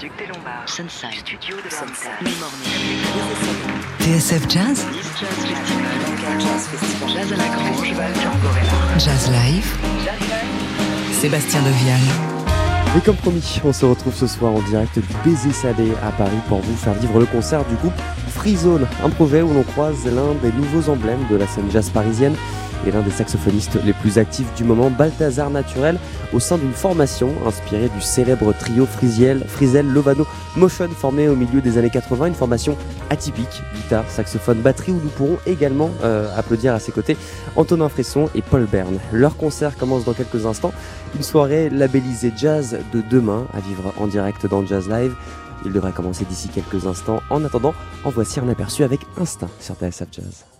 Duc des Lombards. Sunside. Studio de Morning. TSF Jazz, Jazz Festival. Jazz à la Grange. Jazz Live, Sébastien Devial. Et comme promis, on se retrouve ce soir en direct du Baiser Salé à Paris pour vous faire vivre le concert du groupe Free Zone, un projet où l'on croise l'un des nouveaux emblèmes de la scène jazz parisienne et l'un des saxophonistes les plus actifs du moment, Balthazar Naturel, au sein d'une formation inspirée du célèbre trio Frisiel, Frisel, Lovano, Motion, formé au milieu des années 80, une formation atypique, guitare, saxophone, batterie, où nous pourrons également euh, applaudir à ses côtés Antonin Fresson et Paul Bern. Leur concert commence dans quelques instants, une soirée labellisée jazz de demain à vivre en direct dans Jazz Live. Il devrait commencer d'ici quelques instants. En attendant, en voici un aperçu avec Instinct sur TSF Jazz.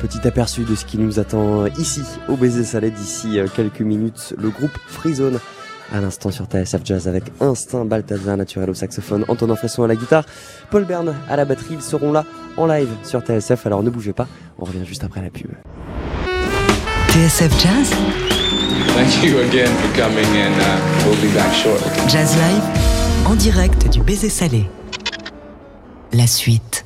Petit aperçu de ce qui nous attend ici au Baiser Salé d'ici euh, quelques minutes. Le groupe Freezone à l'instant sur TSF Jazz avec Instinct, Balthazar Naturel au saxophone, Antonin Fresson à la guitare, Paul Bern à la batterie. Ils seront là en live sur TSF, alors ne bougez pas, on revient juste après la pub. TSF Jazz? Thank you again for coming and uh, we'll be back shortly. Jazz Live en direct du Baiser Salé. La suite.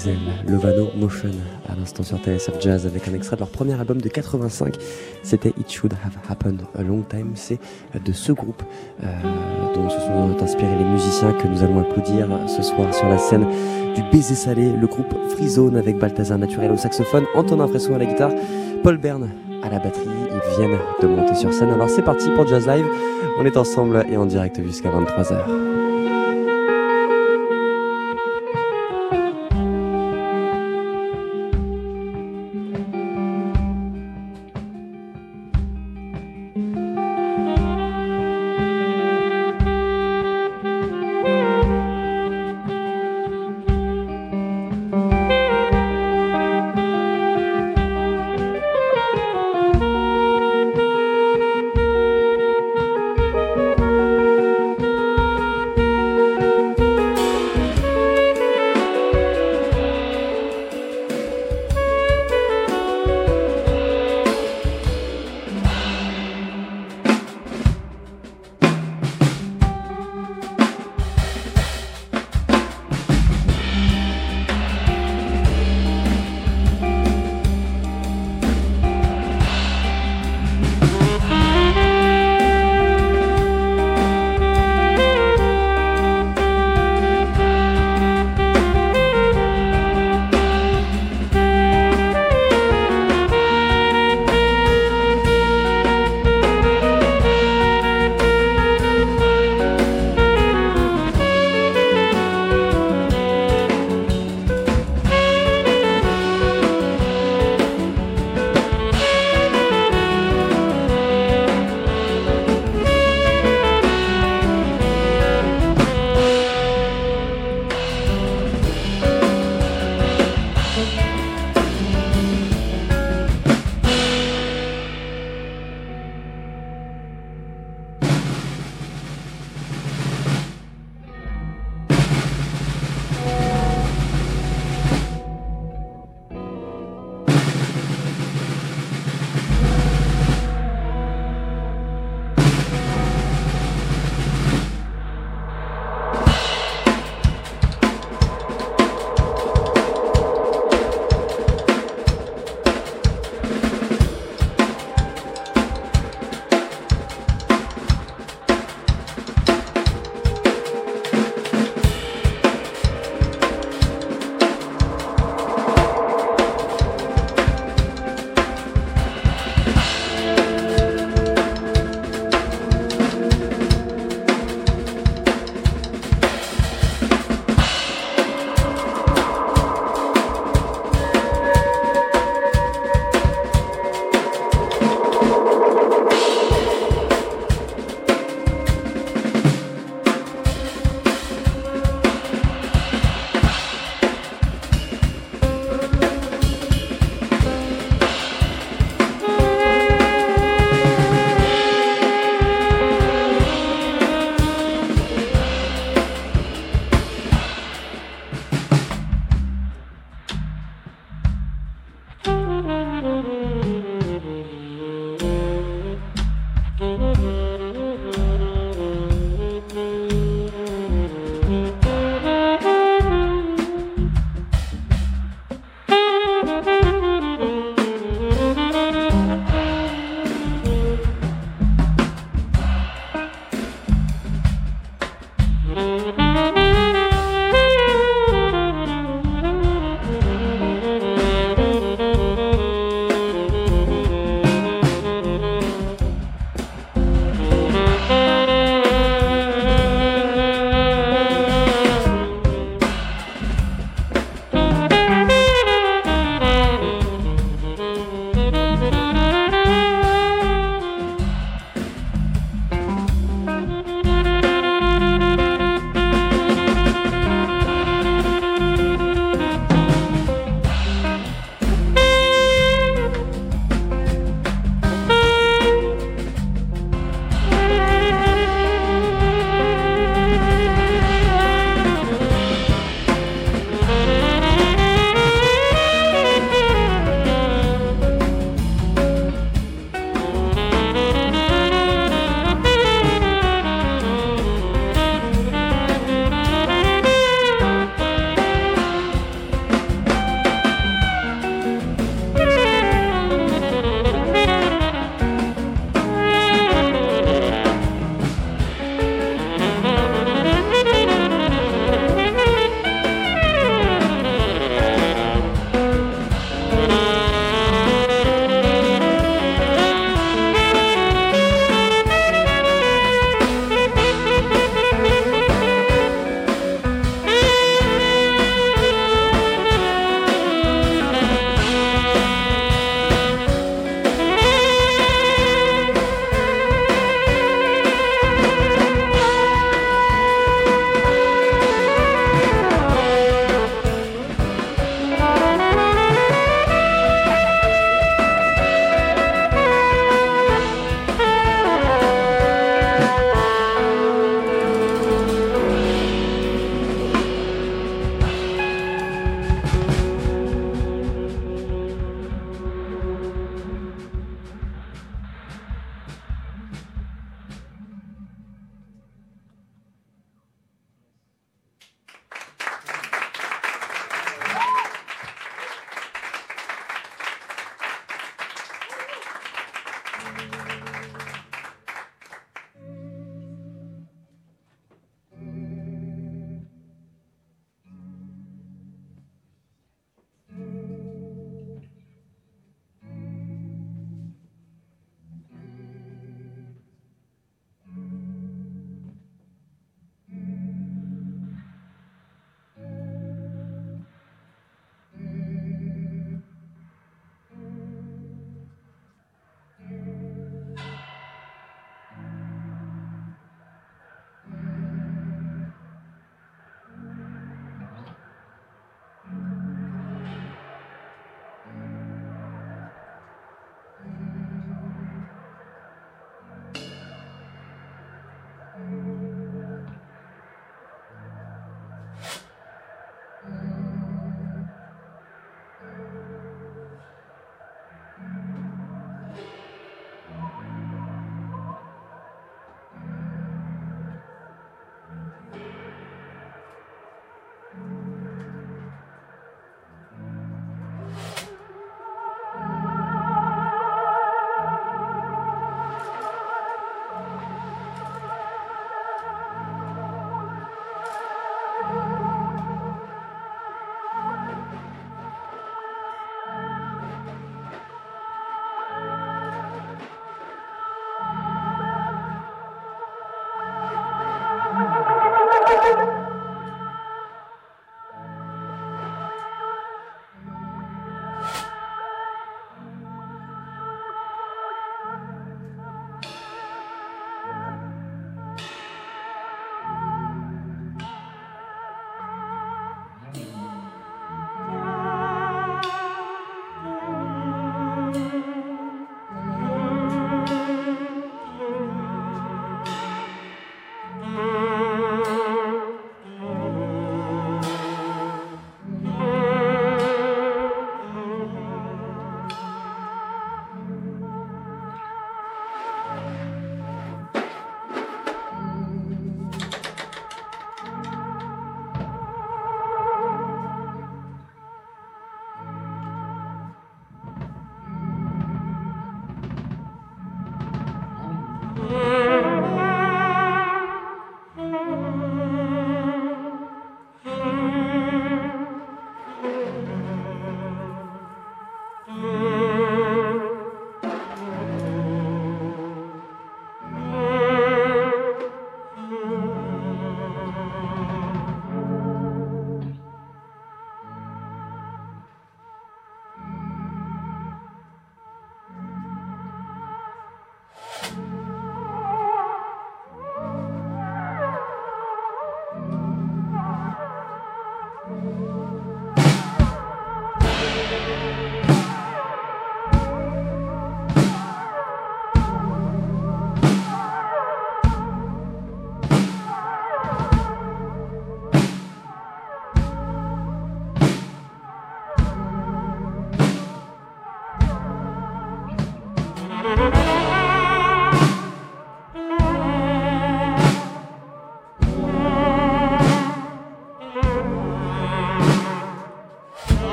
Frizel, Lovano Motion, à l'instant sur TSF Jazz avec un extrait de leur premier album de 85. C'était It Should Have Happened a Long Time. C'est de ce groupe euh, dont se sont inspirés les musiciens que nous allons applaudir ce soir sur la scène du Baiser Salé, le groupe Freezone avec Balthazar Naturel au saxophone, Antonin Fresson à la guitare, Paul Bern à la batterie. Ils viennent de monter sur scène. Alors c'est parti pour Jazz Live. On est ensemble et en direct jusqu'à 23h.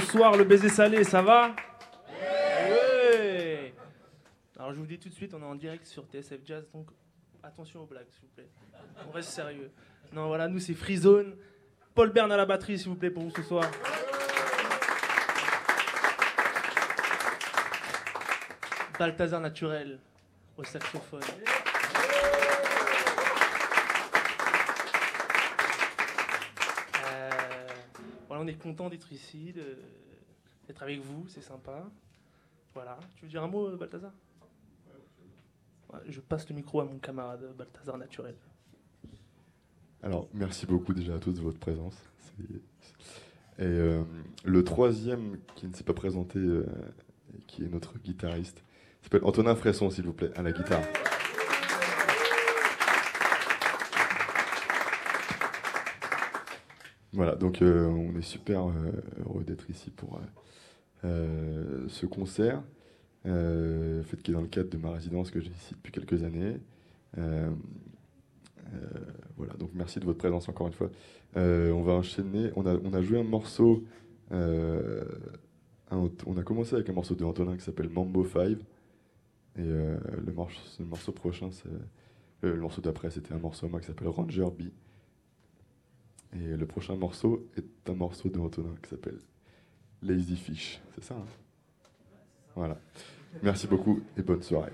Bonsoir le baiser salé, ça va Alors je vous dis tout de suite, on est en direct sur TSF Jazz, donc attention aux blagues s'il vous plaît. On reste sérieux. Non voilà, nous c'est Freezone. Paul Bern à la batterie s'il vous plaît pour vous ce soir. Balthazar Naturel au saxophone. On est content d'être ici, d'être avec vous, c'est sympa. Voilà. Tu veux dire un mot, Balthazar? Je passe le micro à mon camarade Balthazar Naturel. Alors, merci beaucoup déjà à tous de votre présence. Et euh, le troisième qui ne s'est pas présenté, euh, qui est notre guitariste, s'appelle Antonin Fresson, s'il vous plaît, à la guitare. Voilà, donc euh, on est super euh, heureux d'être ici pour euh, ce concert, fait qui est dans le cadre de ma résidence que j'ai ici depuis quelques années. Voilà, donc merci de votre présence encore une fois. On va enchaîner. On a, joué un morceau. on a commencé avec un morceau de Antonin qui s'appelle Mambo 5. Et le, morceau, prochain. Le, morceau d'après, c'était un morceau moi qui s'appelle Ranger B. Et le prochain morceau est un morceau de Antonin qui s'appelle Lazy Fish. C'est ça, hein? Voilà. Merci beaucoup et bonne soirée.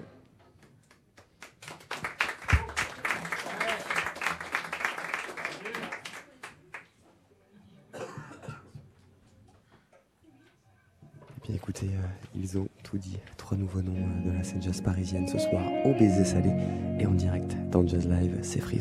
Eh bien écoutez, euh, ils ont tout dit. Trois nouveaux noms euh, de la scène jazz parisienne ce soir au baiser salé et en direct dans Jazz Live, c'est Free.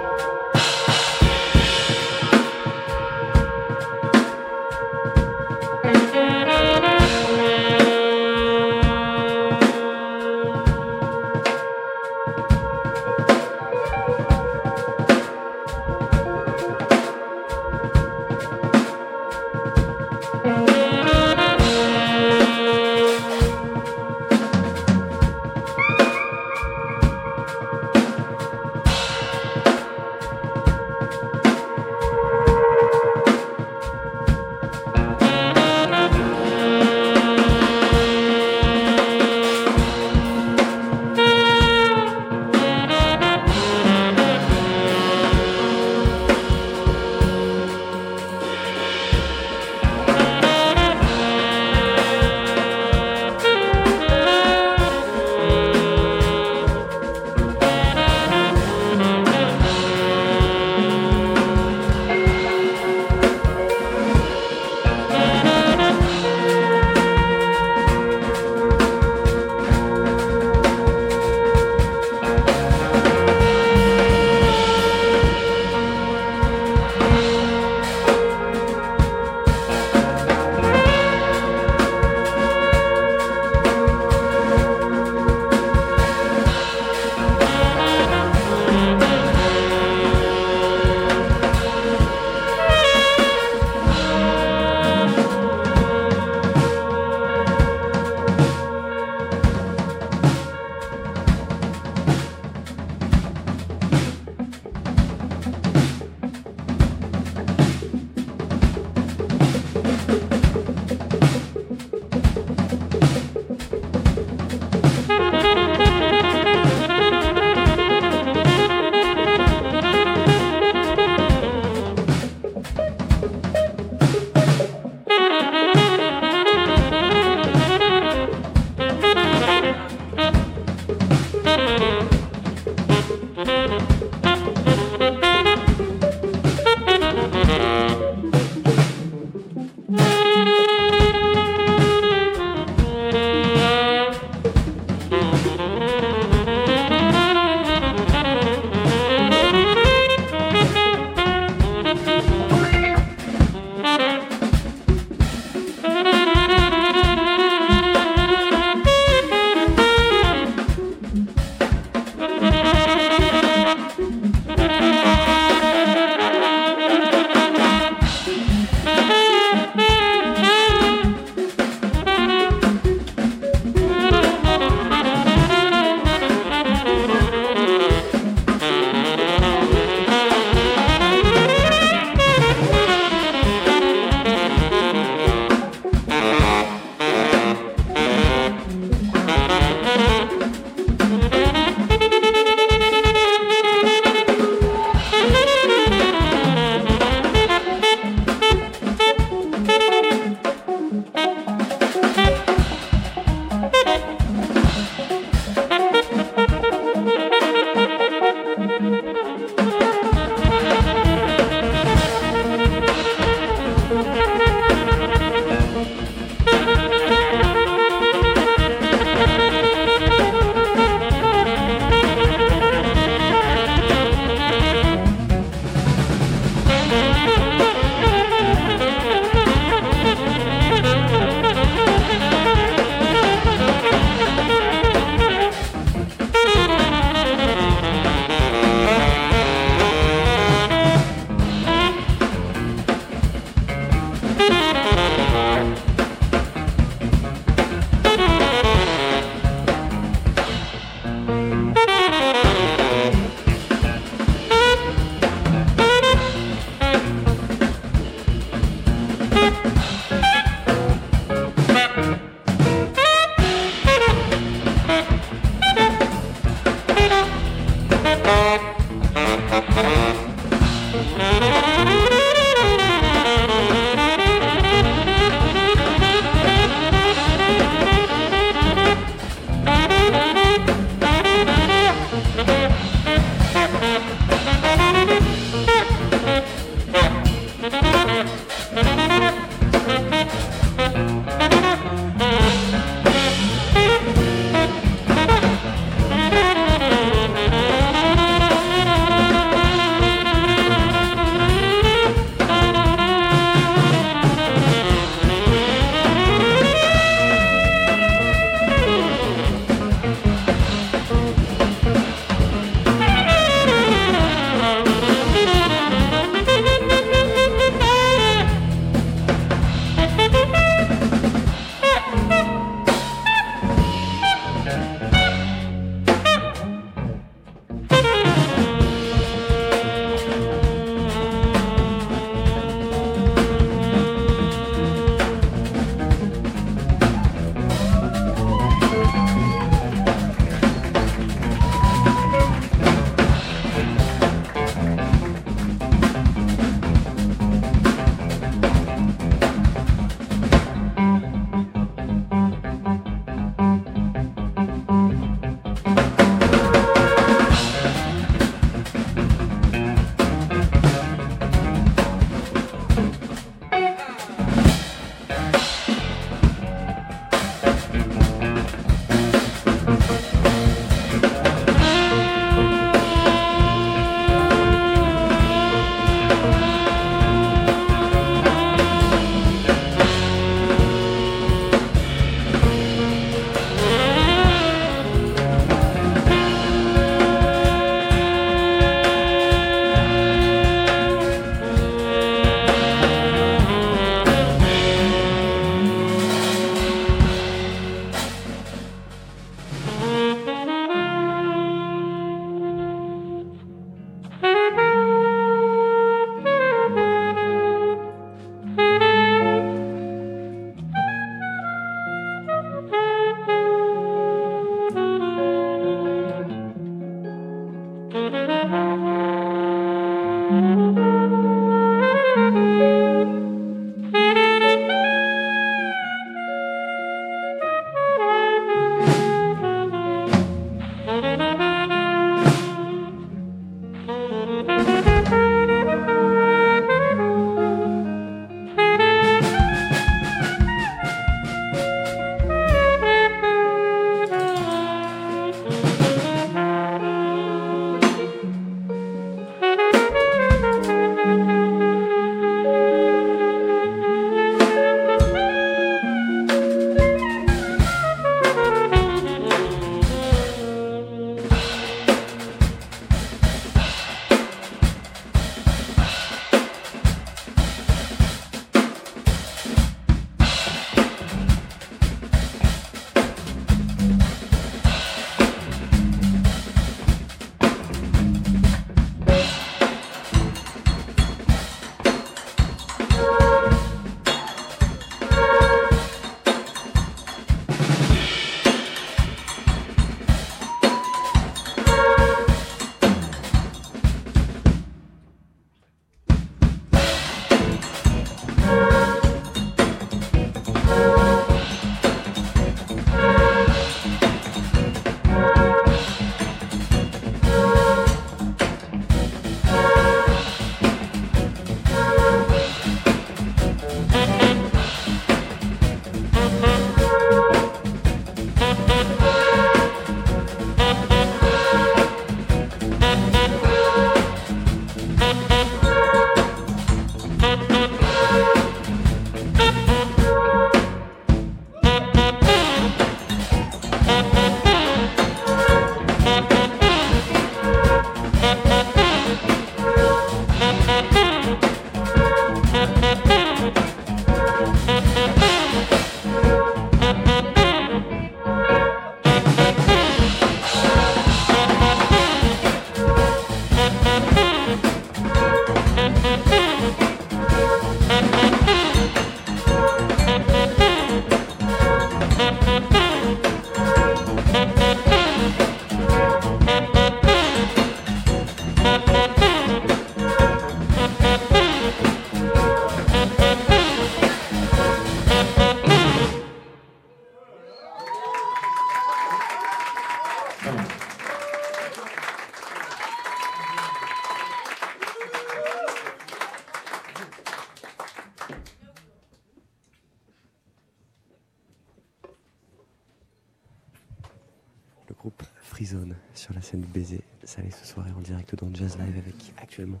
La scène Baiser Salé ce soir en direct dans Jazz Live avec actuellement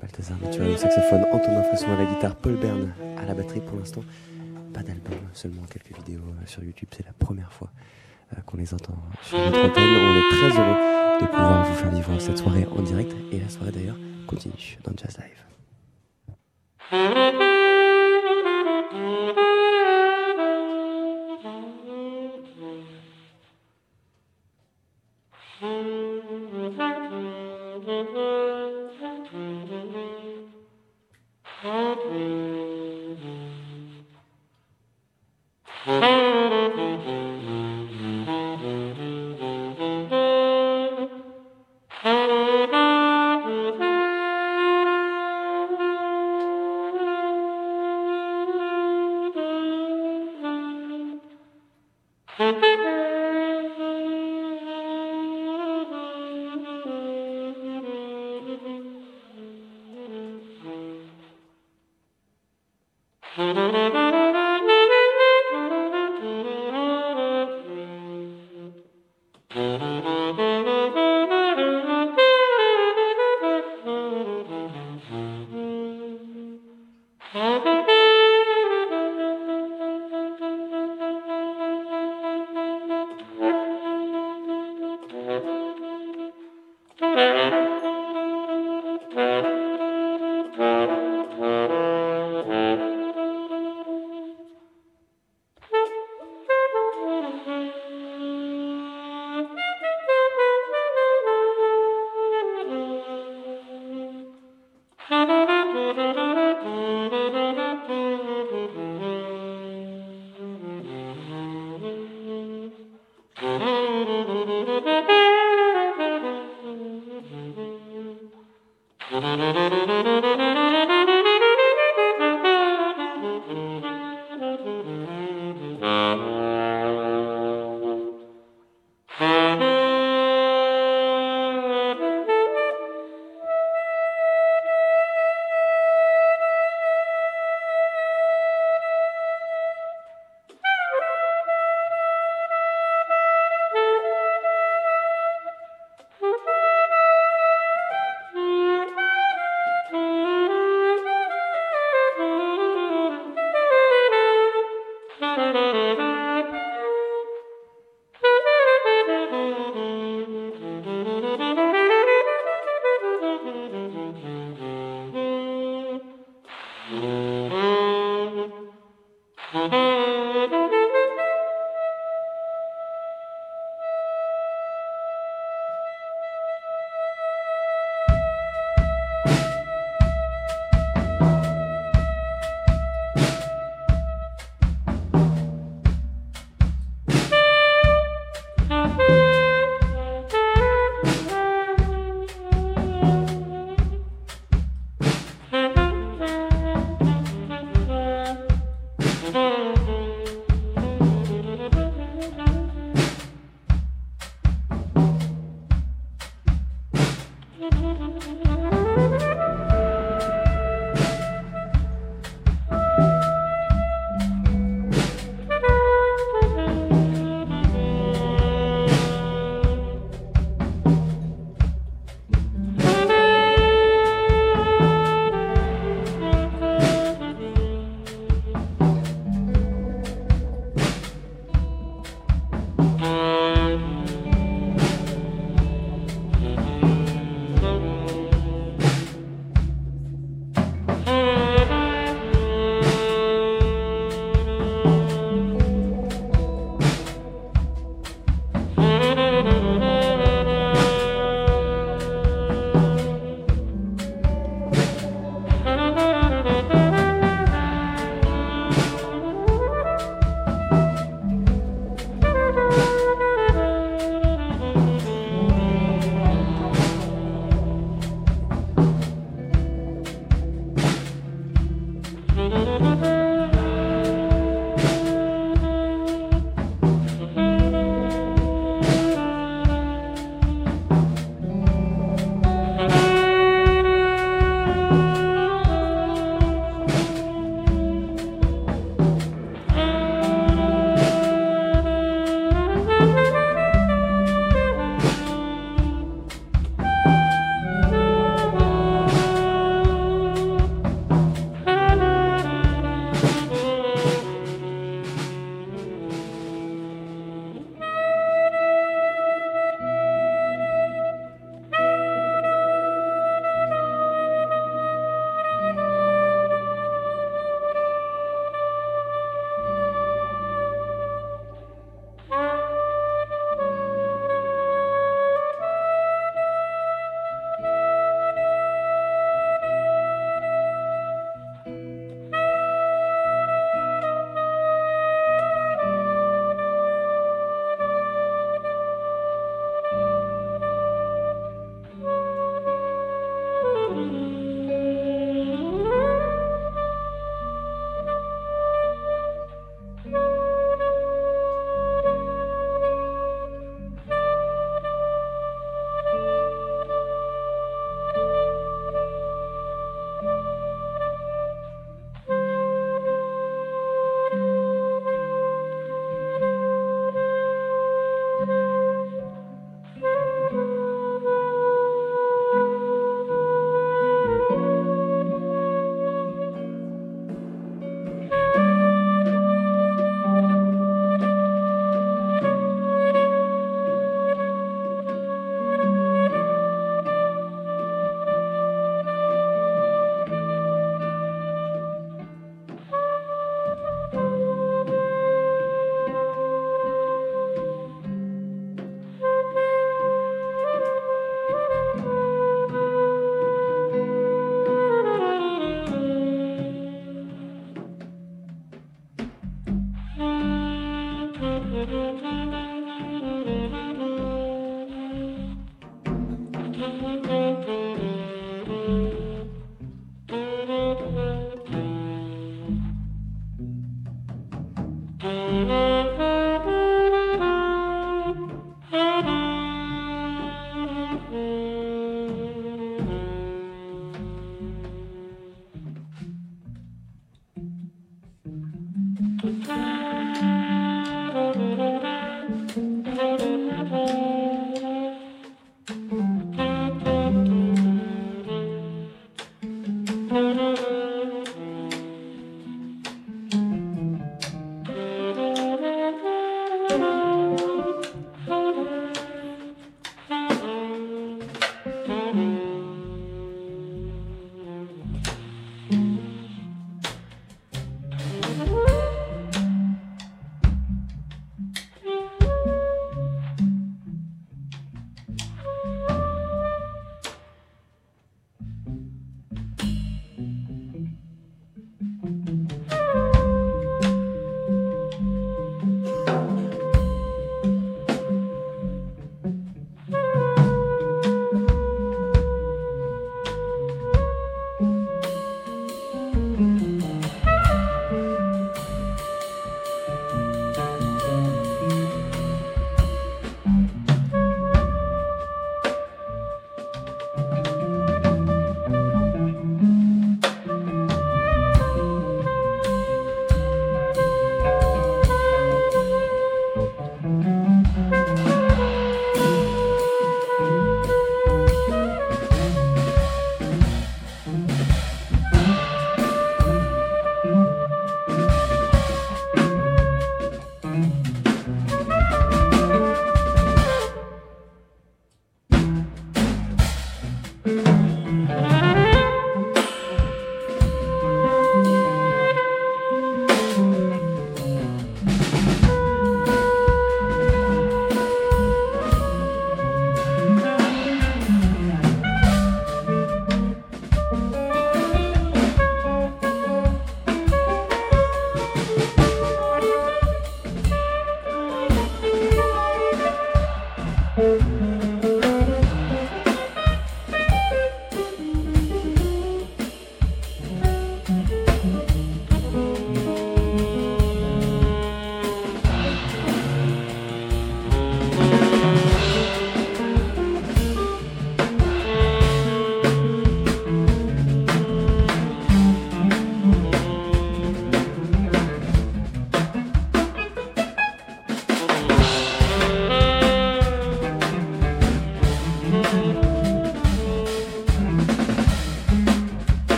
Balthazar Naturel au saxophone, Antonin Fresson à la guitare, Paul Bern à la batterie pour l'instant. Pas d'album, seulement quelques vidéos euh, sur YouTube. C'est la première fois euh, qu'on les entend sur notre antenne. On est très heureux de pouvoir vous faire vivre cette soirée en direct et la soirée d'ailleurs continue dans Jazz Live. thank you.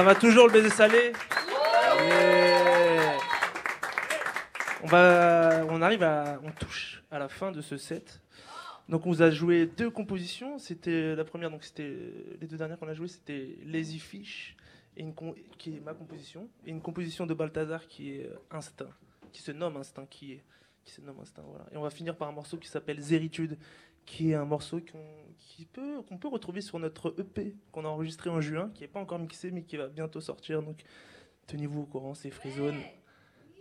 Ça va toujours le baiser salé Yeah. On va, on arrive à, on touche à la fin de ce set. Donc on vous a joué deux compositions. C'était la première, donc c'était les deux dernières qu'on a jouées, c'était Lazy Fish qui est ma composition et une composition de Balthazar qui est euh, Instinct, qui se nomme Instinct, qui se nomme Instinct. Et on va finir par un morceau qui s'appelle Zéritude, qui est un morceau qu'on peut, retrouver sur notre EP qu'on a enregistré en juin, qui n'est pas encore mixé mais qui va bientôt sortir. Donc tenez-vous au courant, c'est Freezone.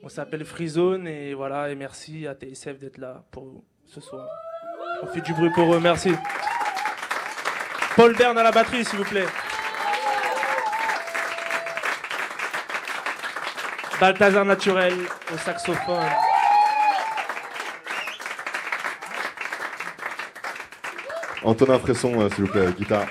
On s'appelle Freezone et voilà, et merci à TSF d'être là pour ce soir. On fait du bruit pour eux, merci. Paul Bern à la batterie, s'il vous plaît. Balthazar Naturel au saxophone. Antonin Fresson, euh, s'il vous plaît, guitare.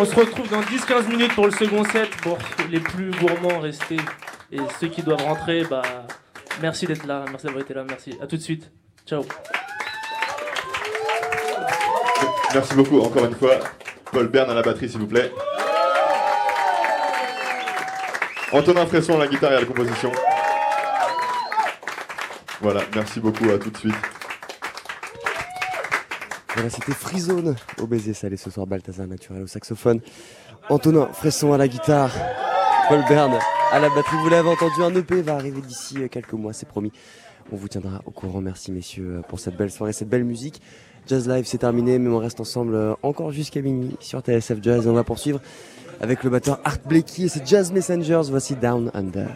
On se retrouve dans 10-15 minutes pour le second set. Pour les plus gourmands, restez. Et ceux qui doivent rentrer, bah, merci d'être là. Merci d'avoir été là. Merci. À tout de suite. Ciao. Merci beaucoup, encore une fois. Paul Bern à la batterie, s'il vous plaît. Antonin Fresson à la guitare et à la composition. Voilà, merci beaucoup, à tout de suite. Voilà, c'était Freezone au baiser salé ce soir. Balthazar Naturel au saxophone. Antonin Fresson à la guitare. Paul Bern à la batterie. Vous l'avez entendu, un EP va arriver d'ici euh, quelques mois, c'est promis. On vous tiendra au courant. Merci messieurs euh, pour cette belle soirée, cette belle musique. Jazz Live, c'est terminé, mais on reste ensemble euh, encore jusqu'à minuit sur TSF Jazz. Et on va poursuivre avec le batteur Art Blakey et ses Jazz Messengers. Voici Down Under.